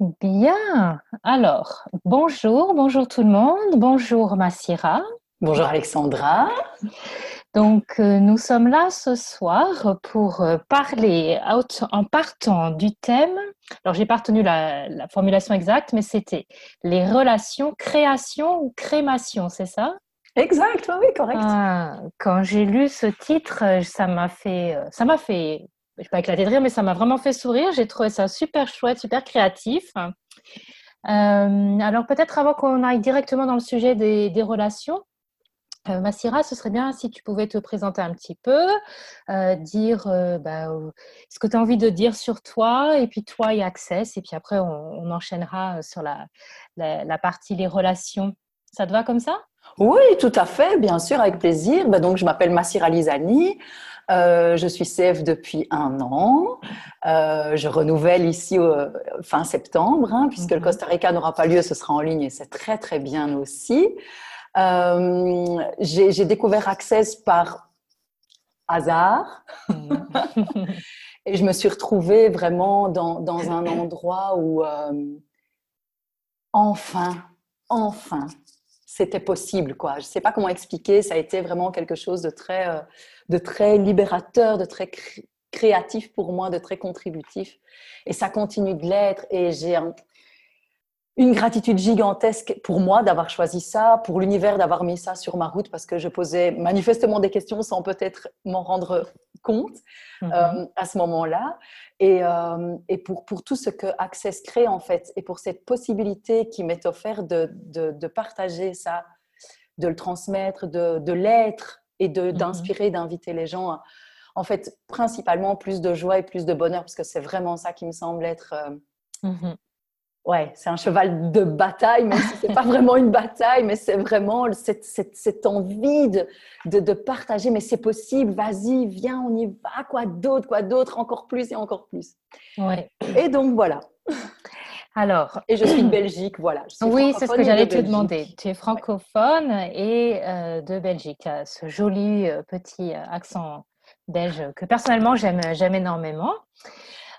Bien. Alors, bonjour, bonjour tout le monde. Bonjour Massira. Bonjour Alexandra. Donc, euh, nous sommes là ce soir pour euh, parler en partant du thème. Alors, j'ai pas retenu la, la, formulation exacte, mais c'était les relations création ou crémation, c'est ça? Exact, oui, correct. Ah, quand j'ai lu ce titre, ça m'a fait, ça m'a fait je pas éclater de rire, mais ça m'a vraiment fait sourire. J'ai trouvé ça super chouette, super créatif. Euh, alors peut-être avant qu'on aille directement dans le sujet des, relations, euh, Massira, ce serait bien si tu pouvais te présenter un petit peu, euh, dire bah, ce que tu as envie de dire sur toi, et puis toi et Access, et puis après on, enchaînera sur la, la, partie les relations. Ça te va comme ça? Oui, tout à fait, bien sûr, avec plaisir. Bah, donc je m'appelle Massira Lizani. Euh, je suis CF depuis un an. Euh, je renouvelle ici fin septembre, hein, puisque le mhm. Costa Rica n'aura pas lieu, ce sera en ligne et c'est très très bien aussi. Euh, j'ai découvert Access par hasard. Mhm. et je me suis retrouvée vraiment dans, dans un endroit où enfin, enfin, c'était possible. Quoi. Je ne sais pas comment expliquer, ça a été vraiment quelque chose de très, euh, de très libérateur, de très créatif pour moi, de très contributif. Et ça continue de l'être. Et j'ai une gratitude gigantesque pour moi d'avoir choisi ça, pour l'univers d'avoir mis ça sur ma route, parce que je posais manifestement des questions sans peut-être m'en rendre compte mhm. euh, à ce moment-là. Et, euh, et, pour, pour tout ce que Access crée, en fait, et pour cette possibilité qui m'est offerte de, de, partager ça, de le transmettre, de, de l'être et mhm. d'inspirer, d'inviter les gens, en fait, principalement plus de joie et plus de bonheur, parce que c'est vraiment ça qui me semble être... Euh, mhm ouais, c'est un cheval de bataille, même si c'est pas vraiment une bataille, mais c'est vraiment cette, cette, cette envie de, de, partager. Mais c'est possible, vas-y, viens, on y va. Quoi d'autre, quoi d'autre, encore plus et encore plus. Ouais. Et donc voilà. Alors, et je suis de Belgique, voilà. oui, c'est ce que j'allais te demander. Tu es francophone et euh, de Belgique. Ce joli euh, petit euh, accent belge que personnellement j'aime, j'aime énormément.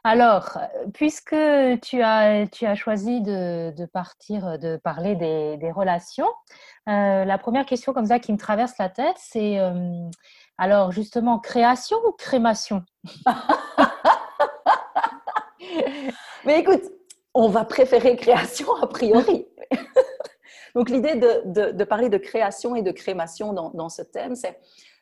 Alors, puisque tu as, tu as choisi de, partir, de parler des, relations, euh, la première question comme ça qui me traverse la tête, c'est euh, alors justement création ou crémation? Mais écoute, on va préférer création a priori. Donc l'idée de, parler de création et de crémation dans ce thème, c'est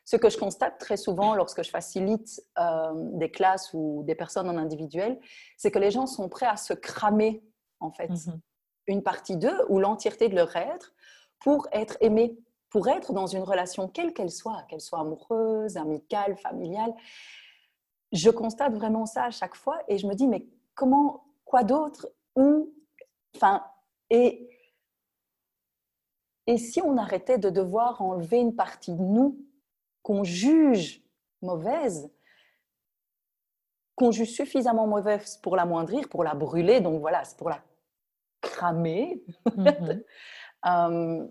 ce que je constate très souvent lorsque je facilite euh, des classes ou des personnes en individuel, c'est que les gens sont prêts à se cramer, en fait, mhm. une partie d'eux ou l'entièreté de leur être pour être aimés, pour être dans une relation, quelle qu'elle soit, qu'elle soit amoureuse, amicale, familiale. Je constate vraiment ça à chaque fois et je me dis, mais comment, quoi d'autre Ou, enfin, et, et si on arrêtait de devoir enlever une partie de nous qu'on juge mauvaise, qu'on juge suffisamment mauvaise pour la moindrir, pour la brûler, donc voilà, c'est pour la cramer. Mhm. Euh,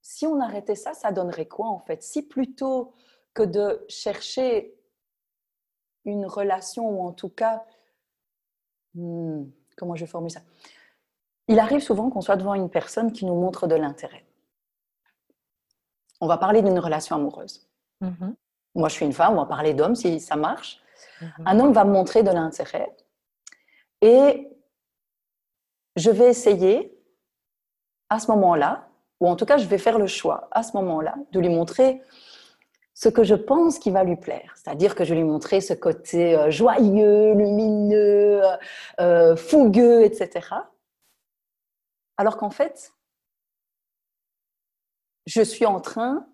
si on arrêtait ça, ça donnerait quoi en fait? Si plutôt que de chercher une relation, ou en tout cas, hmm, comment je formule ça? Il arrive souvent qu'on soit devant une personne qui nous montre de l'intérêt on va parler d'une relation amoureuse. Mm-hmm. Moi, je suis une femme, on va parler d'homme si ça marche. Mm-hmm. Un homme va me montrer de l'intérêt et je vais essayer à ce moment-là, ou en tout cas, je vais faire le choix à ce moment-là de lui montrer ce que je pense qui va lui plaire. C'est-à-dire que je vais lui montrer ce côté euh, joyeux, lumineux, euh, fougueux, etc. Alors qu'en fait, je suis en train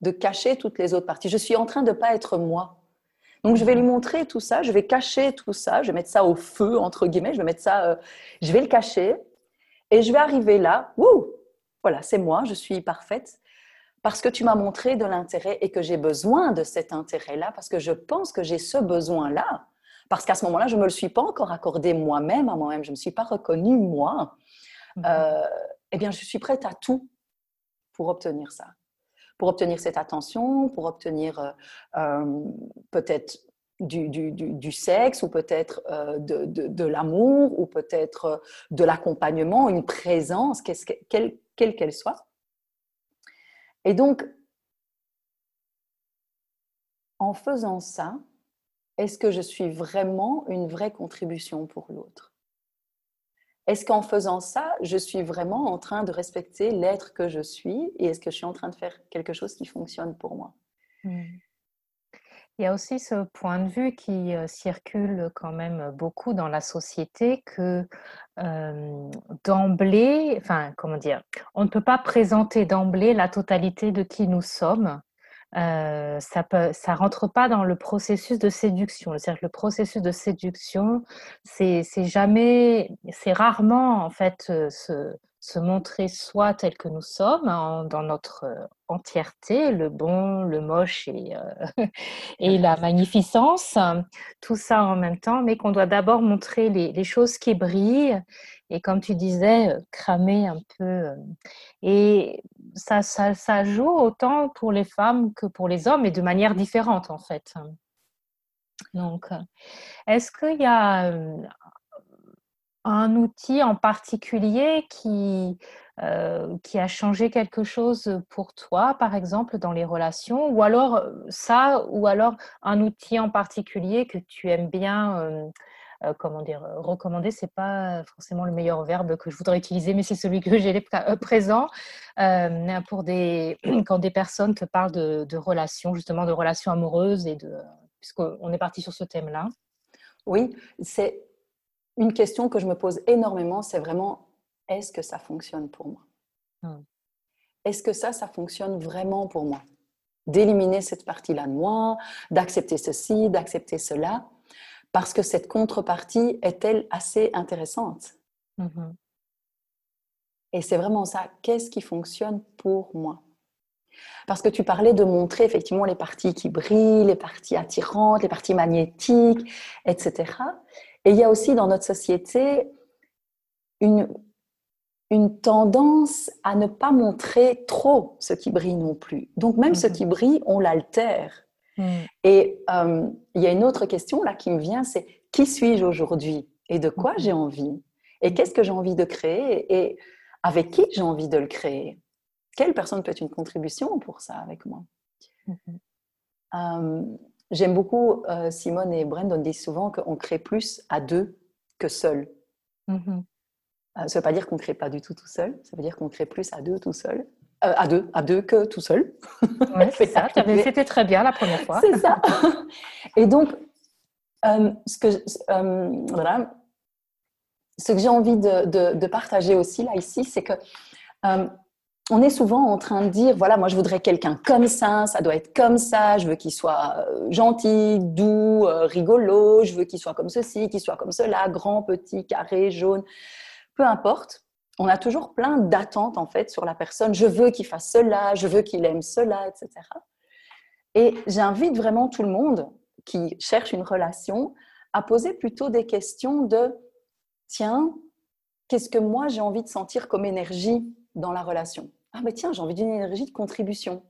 de cacher toutes les autres parties. Je suis en train de ne pas être moi. Donc, je vais lui montrer tout ça, je vais cacher tout ça, je vais mettre ça au feu, entre guillemets, je vais mettre ça, euh, je vais le cacher, et je vais arriver là, wouh, voilà, c'est moi, je suis parfaite, parce que tu m'as montré de l'intérêt et que j'ai besoin de cet intérêt-là, parce que je pense que j'ai ce besoin-là, parce qu'à ce moment-là, je ne me le suis pas encore accordé moi-même à moi-même, je ne me suis pas reconnue moi, mhm. euh, eh bien, je suis prête à tout pour obtenir ça, pour obtenir cette attention, pour obtenir euh, euh, peut-être du, sexe ou peut-être euh, de, l'amour ou peut-être de l'accompagnement, une présence, quelle qu'elle soit. Et donc, en faisant ça, est-ce que je suis vraiment une vraie contribution pour l'autre? Est-ce qu'en faisant ça, je suis vraiment en train de respecter l'être que je suis et est-ce que je suis en train de faire quelque chose qui fonctionne pour moi? Mmh. Il y a aussi ce point de vue qui euh, circule quand même beaucoup dans la société que d'emblée, enfin comment dire, on ne peut pas présenter d'emblée la totalité de qui nous sommes. Euh, ça ne ça rentre pas dans le processus de séduction. C'est-à-dire que le processus de séduction, c'est jamais, c'est rarement en fait euh, ce, se montrer soi tel que nous sommes, dans notre euh, entièreté, le bon, le moche et, euh, et la magnificence, tout ça en même temps, mais qu'on doit d'abord montrer les, choses qui brillent et comme tu disais, euh, cramer un peu. Et ça, ça, ça joue autant pour les femmes que pour les hommes et de manière différente en fait. Donc, est-ce qu'il y a un outil en particulier qui, euh, qui a changé quelque chose pour toi, par exemple, dans les relations? Ou alors euh, ça, ou alors un outil en particulier que tu aimes bien euh, comment dire, recommander, c'est pas forcément le meilleur verbe que je voudrais utiliser, mais c'est celui que j'ai présent pour des quand des personnes te parlent de, de, relations, justement de relations amoureuses et de puisqu'on est parti sur ce thème-là. Oui, c'est une question que je me pose énormément, c'est vraiment est-ce que ça fonctionne pour moi? Hmm. Est-ce que ça, ça fonctionne vraiment pour moi? D'éliminer cette partie-là de moi, d'accepter ceci, d'accepter cela, parce que cette contrepartie est-elle assez intéressante? Mm-hmm. Et c'est vraiment ça, qu'est-ce qui fonctionne pour moi? Parce que tu parlais de montrer effectivement les parties qui brillent, les parties attirantes, les parties magnétiques, etc. Et il y a aussi dans notre société une, une tendance à ne pas montrer trop ce qui brille non plus. Donc même ce mhm. qui brille, on l'altère. Mhm. Et euh, il y a une autre question là qui me vient, c'est qui suis-je aujourd'hui et de quoi mhm. j'ai envie et qu'est-ce que j'ai envie de créer et avec qui j'ai envie de le créer? Quelle personne peut être une contribution pour ça avec moi? Euh, J'aime beaucoup, euh, Simone et Brandon disent souvent qu'on crée plus à deux que seul. Mm-hmm. Euh, ça ne veut pas dire qu'on ne crée pas du tout tout seul, ça veut dire qu'on crée plus à deux tout seul. Euh, à deux, à deux que tout seul. C'est ça. C'était très bien la première fois. c'est ça. Et donc, ce que, voilà, ce que j'ai envie de, de, de, partager aussi là ici, c'est que on est souvent en train de dire, voilà, moi je voudrais quelqu'un comme ça, ça doit être comme ça, je veux qu'il soit euh, gentil, doux, euh, rigolo, je veux qu'il soit comme ceci, qu'il soit comme cela, grand, petit, carré, jaune, peu importe. On a toujours plein d'attentes en fait sur la personne. Je veux qu'il fasse cela, je veux qu'il aime cela, etc. Et j'invite vraiment tout le monde qui cherche une relation à poser plutôt des questions de, tiens, qu'est-ce que moi j'ai envie de sentir comme énergie dans la relation? Ah ben tiens, j'ai envie d'une énergie de contribution.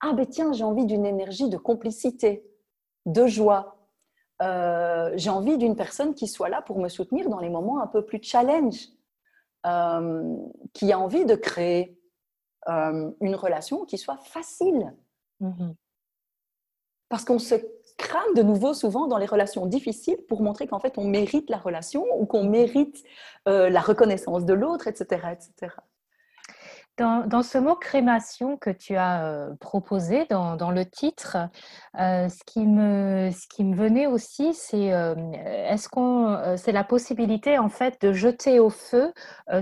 Ah ben tiens, j'ai envie d'une énergie de complicité, de joie. Euh, j'ai envie d'une personne qui soit là pour me soutenir dans les moments un peu plus challenge, euh, qui a envie de créer euh, une relation qui soit facile. Mm-hmm. Parce qu'on se crame de nouveau souvent dans les relations difficiles pour montrer qu'en fait on mérite la relation ou qu'on mérite la reconnaissance de l'autre, etc., etc. Dans, ce mot crémation que tu as euh, proposé dans, le titre, euh, ce, qui me, ce qui me venait aussi, c'est euh, est-ce qu'on, c'est la possibilité en fait de jeter au feu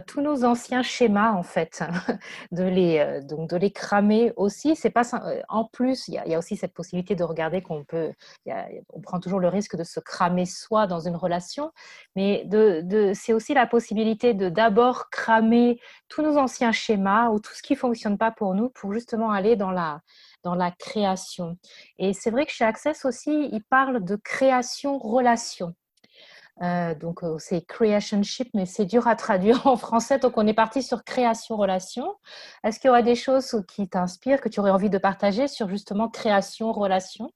tous nos anciens schémas en fait, de les donc de les cramer aussi. C'est pas en plus, il y, a, aussi cette possibilité de regarder qu'on peut, on prend toujours le risque de se cramer soi dans une relation, mais de, de c'est aussi la possibilité de d'abord cramer tous nos anciens schémas ou tout ce qui fonctionne pas pour nous pour justement aller dans la, dans la création. Et c'est vrai que chez Access aussi, il parle de création-relation. Euh, donc euh, c'est creationship, mais c'est dur à traduire en français. Donc on est parti sur création-relation. Est-ce qu'il y aurait des choses qui t'inspirent, que tu aurais envie de partager sur justement création-relation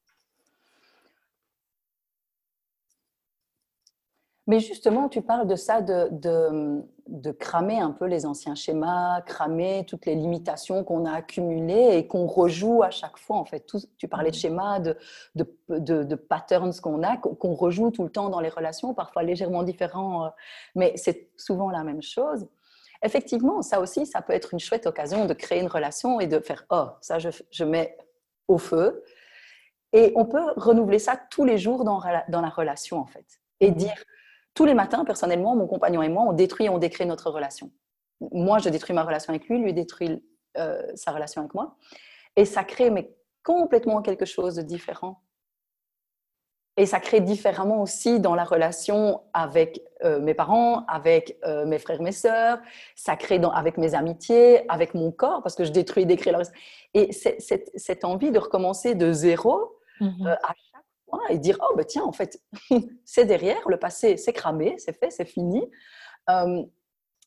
Mais justement, tu parles de ça, de, de, cramer un peu les anciens schémas, cramer toutes les limitations qu'on a accumulées et qu'on rejoue à chaque fois. En fait, tu parlais de schémas, de, de, patterns qu'on a, qu'on rejoue tout le temps dans les relations, parfois légèrement différents, euh, mais c'est souvent la même chose. Effectivement, ça aussi, ça peut être une chouette occasion de créer une relation et de faire Oh, ça, je, je mets au feu. Et on peut renouveler ça tous les jours dans, dans la relation, en fait. Et dire tous les matins, personnellement, mon compagnon et moi, on détruit et on décrit notre relation. Moi, je détruis ma relation avec lui, lui détruit euh, sa relation avec moi. Et ça crée mais, complètement quelque chose de différent. Et ça crée différemment aussi dans la relation avec euh, mes parents, avec euh, mes frères, mes sœurs. Ça crée dans, avec mes amitiés, avec mon corps, parce que je détruis et décris la relation. Et cette envie de recommencer de zéro, mmh à et dire oh ben tiens en fait c'est derrière le passé c'est cramé c'est fait c'est fini. Euh,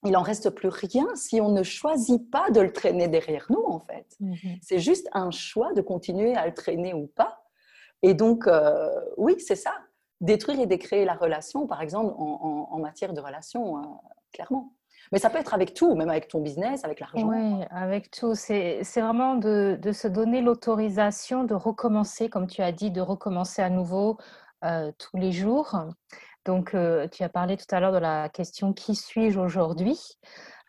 il en reste plus rien si on ne choisit pas de le traîner derrière nous en fait. Mm-hmm. c'est juste un choix de continuer à le traîner ou pas. Et donc euh, oui c'est ça. Détruire et décréer la relation par exemple en, matière de relation euh, clairement mais ça peut être avec tout, même avec ton business, avec l'argent. Oui, avec tout. C'est vraiment de, se donner l'autorisation de recommencer, comme tu as dit, de recommencer à nouveau euh, tous les jours. Donc, euh, tu as parlé tout à l'heure de la question qui suis-je aujourd'hui?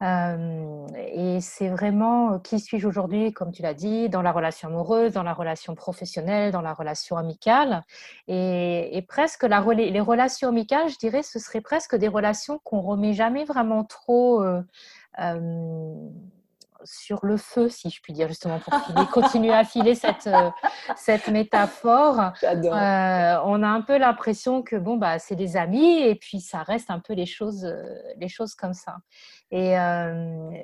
Et c'est vraiment euh, qui suis-je aujourd'hui, comme tu l'as dit, dans la relation amoureuse, dans la relation professionnelle, dans la relation amicale? Et, presque les relations amicales, je dirais, ce serait presque des relations qu'on remet jamais vraiment trop sur le feu, si je puis dire, justement, pour continuer à filer cette, euh, cette métaphore. Euh, on a un peu l'impression que bon, bah, c'est des amis et puis ça reste un peu les choses, euh, les choses comme ça. Et,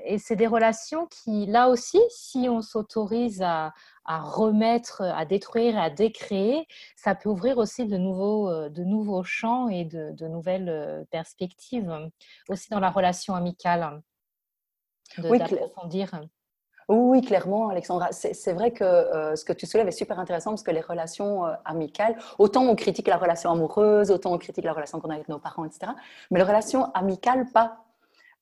et c'est des relations qui, là aussi, si on s'autorise à, à, remettre, à détruire, à décréer, ça peut ouvrir aussi de nouveaux, de nouveaux champs et de, de nouvelles perspectives, aussi dans la relation amicale oui, Oui, clairement, Alexandra. C'est vrai que euh, ce que tu soulèves est super intéressant parce que les relations euh, amicales, autant on critique la relation amoureuse, autant on critique la relation qu'on a avec nos parents, etc. Mais les relations amicales, pas.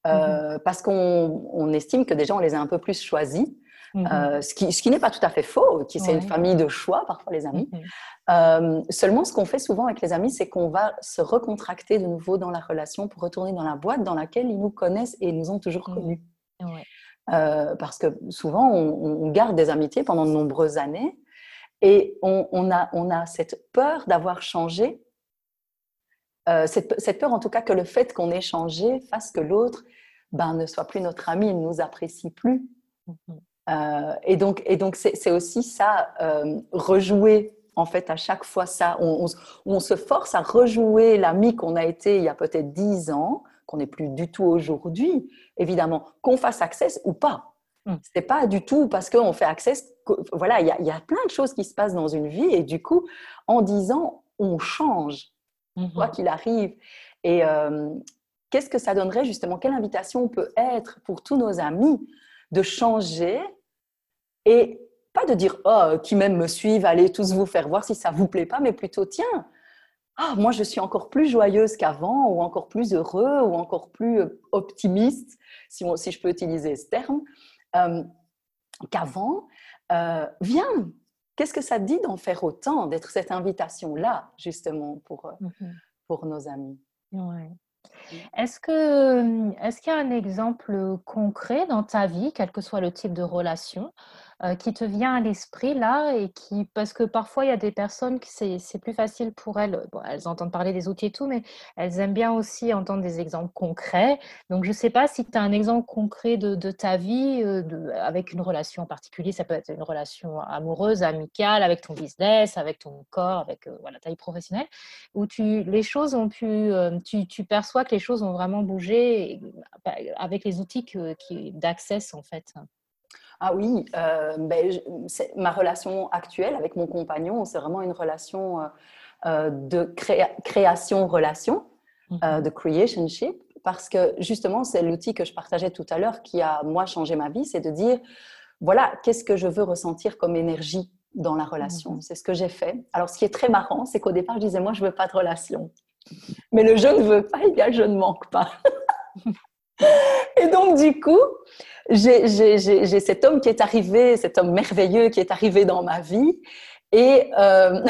Euh, mm-hmm. Parce qu'on estime que déjà, on les a un peu plus choisis. Mm-hmm. ce qui, ce qui n'est pas tout à fait faux, qui c'est une famille de choix, parfois les amis. Mm-hmm. seulement, ce qu'on fait souvent avec les amis, c'est qu'on va se recontracter de nouveau dans la relation pour retourner dans la boîte dans laquelle ils nous connaissent et nous ont toujours connus. Euh, parce que souvent, on, garde des amitiés pendant de nombreuses années et on, a, on a, cette peur d'avoir changé, euh, cette, peur en tout cas que le fait qu'on ait changé fasse que l'autre ben, ne soit plus notre ami, il ne nous apprécie plus. Mm-hmm. Euh, et donc, et donc c'est, aussi ça, rejouer en fait à chaque fois ça. On, on, se force à rejouer l'ami qu'on a été il y a peut-être dix ans qu'on n'est plus du tout aujourd'hui, évidemment, qu'on fasse access ou pas. Hmm. Ce n'est pas du tout parce qu'on fait access. voilà, il y, a plein de choses qui se passent dans une vie et du coup, en disant on change, mm-hmm. quoi qu'il arrive. Et euh, qu'est-ce que ça donnerait justement? Quelle invitation peut être pour tous nos amis de changer et pas de dire oh qui même me suivent, allez tous vous faire voir si ça vous plaît pas, mais plutôt tiens ah, moi je suis encore plus joyeuse qu'avant, ou encore plus heureux, ou encore plus euh, optimiste, si, si je peux utiliser ce terme, euh, qu'avant. Euh, viens, qu'est-ce que ça dit d'en faire autant, d'être cette invitation-là, justement, pour, mm-hmm. pour nos amis? Ouais. Est-ce qu'il y a un exemple concret dans ta vie, quel que soit le type de relation, euh, qui te vient à l'esprit là et qui parce que parfois il y a des personnes qui c'est plus facile pour elles elles entendent parler des outils et tout mais elles aiment bien aussi entendre des exemples concrets. Donc je ne sais pas si tu as un exemple concret de, de ta vie euh, avec une relation en particulier ça peut être une relation amoureuse amicale avec ton business avec ton corps avec euh, voilà ta vie professionnelle où tu les choses ont pu tu, tu, perçois que les choses ont vraiment bougé bah, avec les outils qui d'accès en fait ah oui, euh, ben, ma relation actuelle avec mon compagnon, c'est vraiment une relation euh, euh, de création-relation, mhm. de creationship, parce que justement, c'est l'outil que je partageais tout à l'heure qui a, moi, changé ma vie, c'est de dire, voilà, qu'est-ce que je veux ressentir comme énergie dans la relation? Mhm. C'est ce que j'ai fait. Alors, ce qui est très marrant, c'est qu'au départ, je disais, moi, je veux pas de relation. Mais le je ne veux pas égale je ne manque pas. Et donc, du coup, j'ai cet homme qui est arrivé, cet homme merveilleux qui est arrivé dans ma vie. Et euh,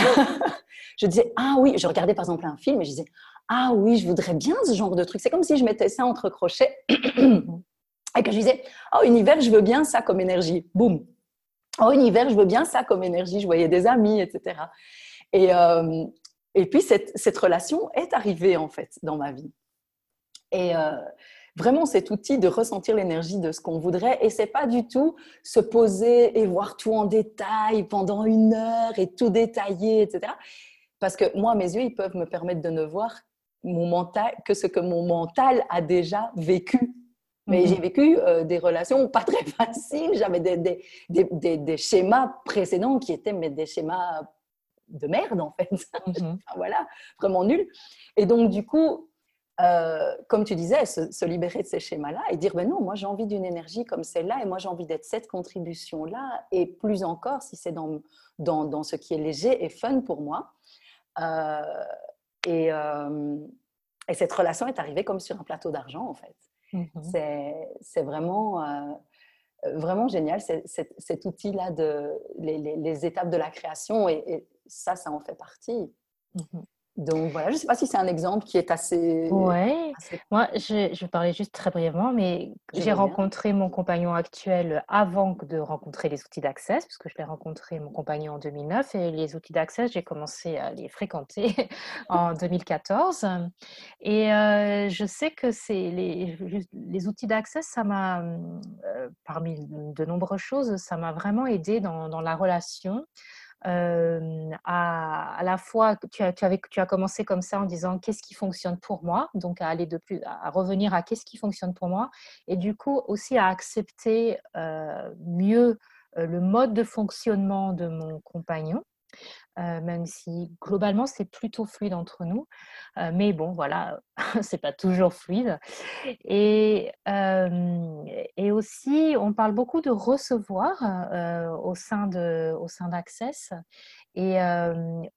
je disais, ah oui, je regardais par exemple un film et je disais, ah oui, je voudrais bien ce genre de truc. C'est comme si je mettais ça entre crochets et que je disais, oh univers, je veux bien ça comme énergie. Boum. Oh univers, je veux bien ça comme énergie. Je voyais des amis, etc. Et, euh, et puis cette, cette, relation est arrivée en fait dans ma vie. Et euh, vraiment cet outil de ressentir l'énergie de ce qu'on voudrait. Et c'est pas du tout se poser et voir tout en détail pendant une heure et tout détailler, etc. Parce que moi, mes yeux, ils peuvent me permettre de ne voir mon mental, que ce que mon mental a déjà vécu. Mais j'ai mhm. vécu euh, des relations pas très faciles. J'avais des, des, des, des, schémas précédents qui étaient mais des schémas de merde, en fait. Mhm. voilà, vraiment nuls. Et donc, du coup, euh, comme tu disais, se, libérer de ces schémas-là et dire, ben non, moi j'ai envie d'une énergie comme celle-là et moi j'ai envie d'être cette contribution-là et plus encore si c'est dans, dans, dans, ce qui est léger et fun pour moi. Euh, et, euh, et, cette relation est arrivée comme sur un plateau d'argent en fait. Mm-hmm. C'est vraiment, vraiment génial cet outil-là de les, les, étapes de la création et, ça, ça en fait partie. Mm-hmm. Donc voilà, je ne sais pas si c'est un exemple qui est assez. Oui, moi je, je, vais parler juste très brièvement, mais j'ai rencontré mon compagnon actuel avant de rencontrer les outils d'accès, puisque je l'ai rencontré mon compagnon en 2009 et les outils d'accès, j'ai commencé à les fréquenter en 2014. Et euh, je sais que c'est les, les outils d'accès, ça m'a, euh, parmi de nombreuses choses, ça m'a vraiment aidé dans, dans la relation à, à, la fois, tu as, tu, avais, tu as commencé comme ça en disant qu'est-ce qui fonctionne pour moi, donc à aller de plus, à revenir à qu'est-ce qui fonctionne pour moi, et du coup aussi à accepter mieux le mode de fonctionnement de mon compagnon. Euh, même si globalement c'est plutôt fluide entre nous. Euh, mais bon, voilà, c'est pas toujours fluide. Et, et aussi, on parle beaucoup de recevoir euh, au sein au sein d'Access. Et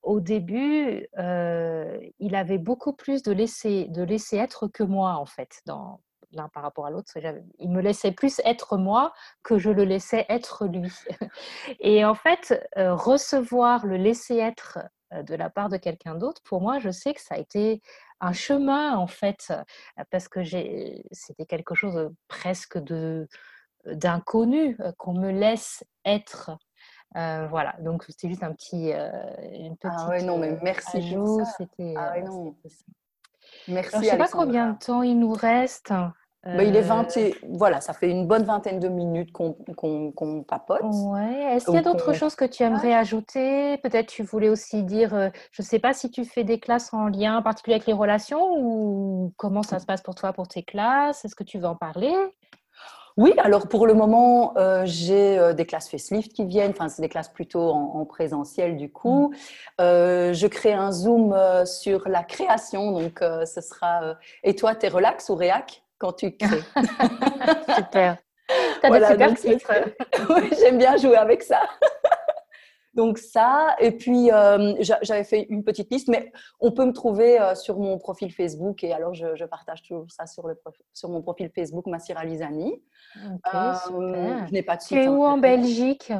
au début, il avait beaucoup plus de laisser de laisser être que moi en fait dans l'un par rapport à l'autre. Il me laissait plus être moi que je le laissais être lui. Et en fait, euh, recevoir le laisser être euh, de la part de quelqu'un d'autre, pour moi, je sais que ça a été un chemin en fait, parce que c'était quelque chose presque de d'inconnu qu'on me laisse être. Euh, voilà, donc c'était juste un petit, une petite. Ah ouais, non, mais merci ajout. C'était. Ah ouais, non. Merci. je ne sais pas combien de temps il nous reste. Bah, il est 20 et... voilà, ça fait une bonne vingtaine de minutes qu'on papote. Ouais. Est-ce qu'il y a d'autres choses que tu aimerais ajouter? Peut-être tu voulais aussi dire, euh, je ne sais pas si tu fais des classes en lien particulier avec les relations ou comment ça se passe pour toi pour tes classes? Est-ce que tu veux en parler? Oui, alors pour le moment, euh, j'ai euh, des classes facelift qui viennent, enfin c'est des classes plutôt en, présentiel du coup. Mm. je crée un Zoom sur la création, donc ce sera Et toi, t'es relax ou réac? Quand tu crées. super. T'as voilà, des super oui, j'aime bien jouer avec ça. donc ça, et puis euh, j'avais fait une petite liste, mais on peut me trouver euh, sur mon profil Facebook, et alors je, partage toujours ça sur, le, sur mon profil Facebook, Massira Lizani. euh, je n'ai pas de Tu es où en Belgique?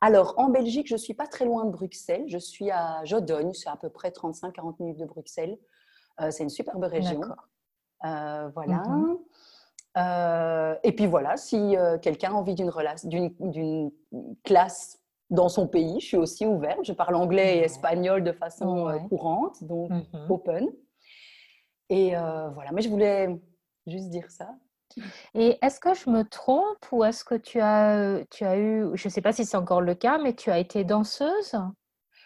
Alors, en Belgique, je ne suis pas très loin de Bruxelles. Je suis à Jodogne, c'est à peu près 35-40 minutes de Bruxelles. Euh, c'est une superbe région. Euh, voilà. Mhm. Euh, et puis voilà, si euh, quelqu'un a envie d'une d'une classe dans son pays, je suis aussi ouverte. Je parle anglais et espagnol de façon courante, donc mhm. open. Et voilà, mais je voulais juste dire ça. Et est-ce que je me trompe ou est-ce que tu as, tu as eu, je ne sais pas si c'est encore le cas, mais tu as été danseuse?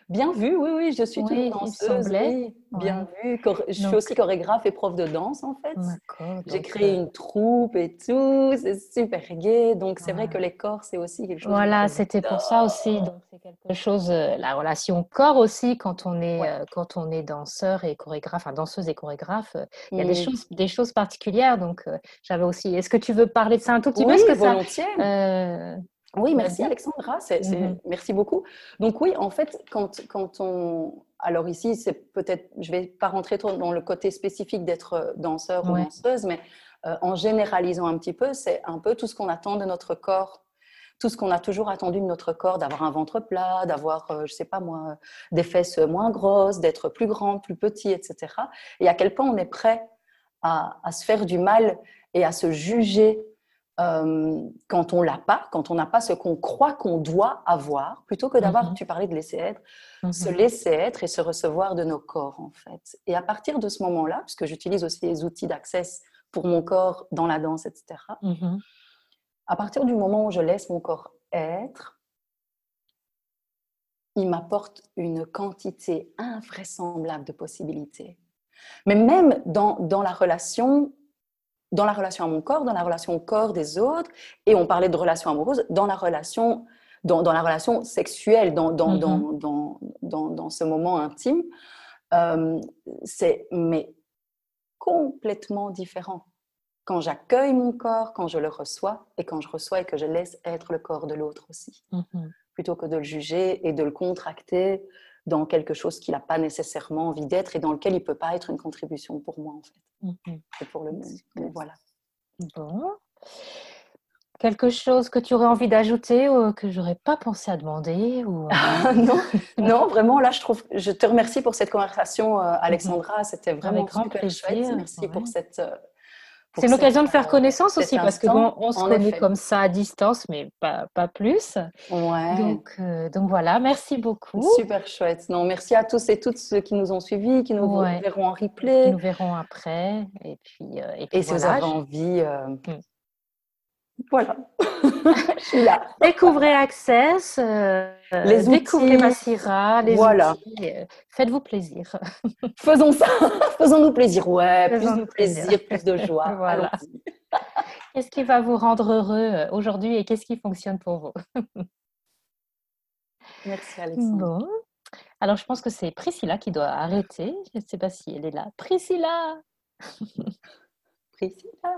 Bien vu, oui, oui, je suis oui, danseuse. bien vu. Je suis aussi chorégraphe et prof de danse, en fait. J'ai créé euh une troupe et tout. C'est super gai. Donc, c'est vrai que les corps, c'est aussi quelque chose. Voilà, c'était pour ça aussi. Donc, c'est quelque chose, euh, la relation corps aussi, quand on est, euh, quand on est danseur et chorégraphe, enfin, danseuse et chorégraphe, il y a des, choses, des choses particulières. Donc, j'avais aussi. Est-ce que tu veux parler de ça un tout petit peu? Oui, volontiers. Ça, Oui, merci Alexandra, mm-hmm. merci beaucoup. Donc oui, en fait, quand, quand on... Alors ici, c'est peut-être, je ne vais pas rentrer trop dans le côté spécifique d'être euh, danseur ou danseuse, mais euh, en généralisant un petit peu, c'est un peu tout ce qu'on attend de notre corps tout ce qu'on a toujours attendu de notre corps, d'avoir un ventre plat, d'avoir, euh, je sais pas moi, des fesses moins grosses, d'être plus grand, plus petit, etc. Et à quel point on est prêt à, se faire du mal et à se juger euh, quand on l'a pas, quand on n'a pas ce qu'on croit qu'on doit avoir, plutôt que d'avoir, mhm. tu parlais de laisser être, mhm. se laisser être et se recevoir de nos corps en fait. Et à partir de ce moment-là, puisque j'utilise aussi les outils d'accès pour mon corps dans la danse, etc. Mhm. À partir du moment où je laisse mon corps être, il m'apporte une quantité invraisemblable de possibilités. Mais même dans, dans, la relation, dans la relation à mon corps, dans la relation au corps des autres, et on parlait de relation amoureuse, dans la relation, dans, dans la relation sexuelle, dans, dans, mm-hmm. dans, dans ce moment intime, euh, c'est mais complètement différent quand j'accueille mon corps, quand je le reçois, et quand je reçois et que je laisse être le corps de l'autre aussi, mm-hmm. plutôt que de le juger et de le contracter dans quelque chose qu'il n'a pas nécessairement envie d'être et dans lequel il ne peut pas être une contribution pour moi en fait. Mm-hmm. C'est pour le même. voilà. Bon. Quelque chose que tu aurais envie d'ajouter ou que j'aurais pas pensé à demander ou... non, non, vraiment là je trouve. Je te remercie pour cette conversation, euh, Alexandra. C'était vraiment Avec super chouette. Merci pour cette euh, c'est l'occasion de faire connaissance aussi parce qu'on on se connaît comme ça à distance, mais pas, pas plus. Ouais. Donc, euh, donc voilà, merci beaucoup. Super chouette. Non, merci à tous et toutes ceux qui nous ont suivis, qui nous verront en replay. Nous verront après. Et puis, euh, et, puis si vous avez envie, euh, mm. Voilà, je suis là. Découvrez Access, euh, les découvrez Massira, les voilà. Euh, faites-vous plaisir. Faisons ça, faisons-nous plaisir, ouais, plus de plaisir, plus de joie. voilà. Qu'est-ce qui va vous rendre heureux euh, aujourd'hui et qu'est-ce qui fonctionne pour vous? Merci Alexandre. Bon. Alors je pense que c'est Priscilla qui doit arrêter. Je ne sais pas si elle est là. Priscilla Priscilla